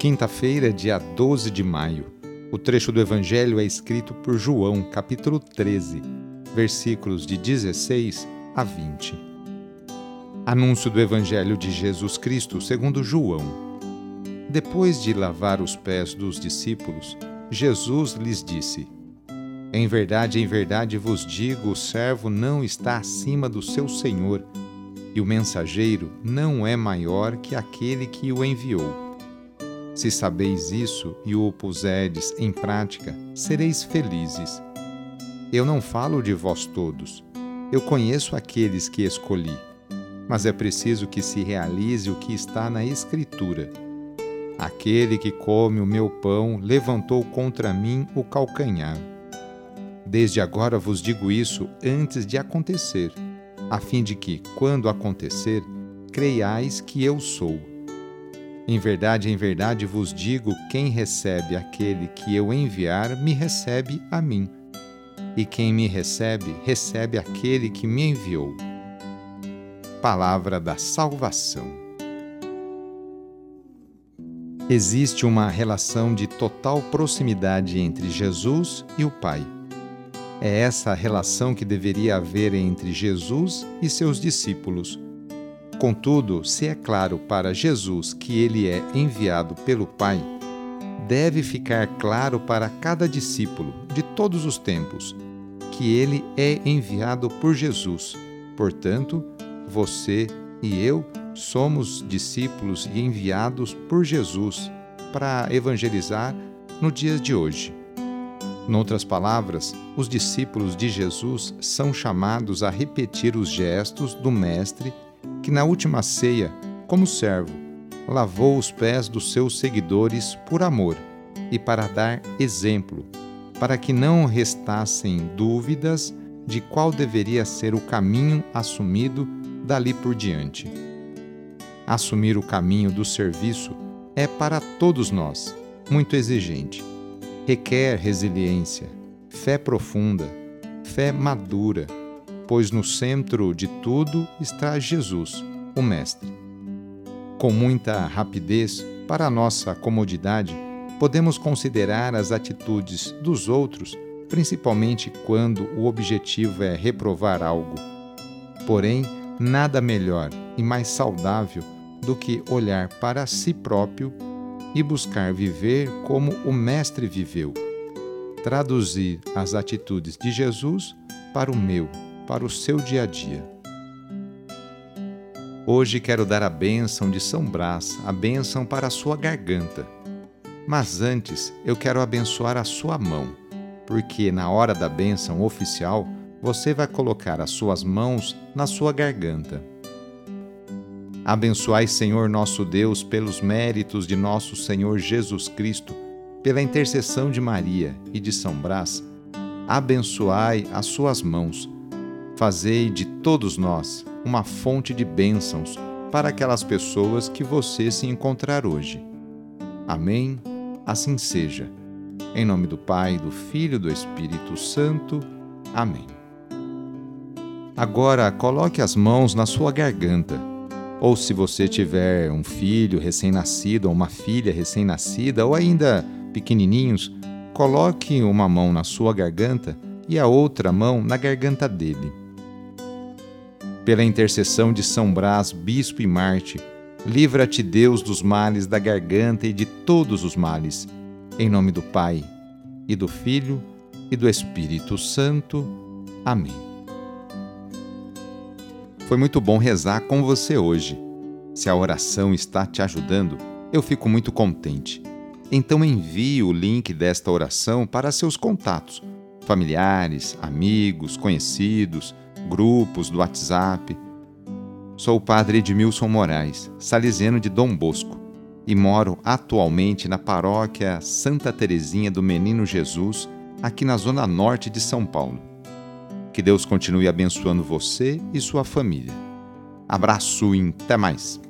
Quinta-feira, dia 12 de maio. O trecho do Evangelho é escrito por João, capítulo 13 versículos de 16 a 20. Anúncio do Evangelho de Jesus Cristo segundo João. Depois de lavar os pés dos discípulos, Jesus lhes disse: Em verdade, em verdade vos digo: o servo não está acima do seu senhor, e o mensageiro não é maior que aquele que o enviou. Se sabeis isso e o puserdes em prática, sereis felizes eu não falo de vós todos. Eu conheço aqueles que escolhi. Mas é preciso que se realize o que está na Escritura. Aquele que come o meu pão levantou contra mim o calcanhar. Desde agora vos digo isso antes de acontecer, a fim de que, quando acontecer, creiais que eu sou. Em verdade, em verdade vos digo: quem recebe aquele que eu enviar, me recebe a mim e quem me recebe, recebe aquele que me enviou. Palavra da Salvação. Existe uma relação de total proximidade entre Jesus e o Pai. É essa a relação que deveria haver entre Jesus e seus discípulos. Contudo, se é claro para Jesus que ele é enviado pelo Pai, deve ficar claro para cada discípulo de todos os tempos que ele é enviado por Jesus. Portanto, você e eu somos discípulos e enviados por Jesus para evangelizar no dia de hoje. Noutras palavras, os discípulos de Jesus são chamados a repetir os gestos do Mestre que, na última ceia, como servo, lavou os pés dos seus seguidores por amor e para dar exemplo, para que não restassem dúvidas de qual deveria ser o caminho assumido dali por diante. Assumir o caminho do serviço é para todos nós muito exigente. Requer resiliência, fé profunda, fé madura, pois no centro de tudo está Jesus, o Mestre. Com muita rapidez, para nossa comodidade, podemos considerar as atitudes dos outros, principalmente quando o objetivo é reprovar algo. Porém, nada melhor e mais saudável do que olhar para si próprio e buscar viver como o Mestre viveu. Traduzir as atitudes de Jesus para o meu, para o seu dia a dia. Hoje quero dar a bênção de São Brás, a bênção para a sua garganta. Mas antes, eu quero abençoar a sua mão, porque na hora da bênção oficial, você vai colocar as suas mãos na sua garganta. Abençoai, Senhor nosso Deus, pelos méritos de nosso Senhor Jesus Cristo, pela intercessão de Maria e de São Brás, abençoai as suas mãos. Fazei de todos nós uma fonte de bênçãos para aquelas pessoas que você se encontrar hoje. Amém assim seja. Em nome do Pai, do Filho e do Espírito Santo. Amém. Agora coloque as mãos na sua garganta. Ou se você tiver um filho recém-nascido ou uma filha recém-nascida ou ainda pequenininhos, coloque uma mão na sua garganta e a outra mão na garganta dele. Pela intercessão de São Brás, bispo e Marte, Livra-te, Deus, dos males da garganta e de todos os males, Em nome do Pai, e do Filho, e do Espírito Santo. Amém. Foi muito bom rezar com você hoje. Se a oração está te ajudando, eu fico muito contente. Então envie o link desta oração para seus contatos, familiares, amigos, conhecidos, grupos do WhatsApp. Sou o padre Edmilson Moraes, salesiano de Dom Bosco e moro atualmente na paróquia Santa Terezinha do Menino Jesus, aqui na zona norte de São Paulo. Que Deus continue abençoando você e sua família. Abraço e até mais!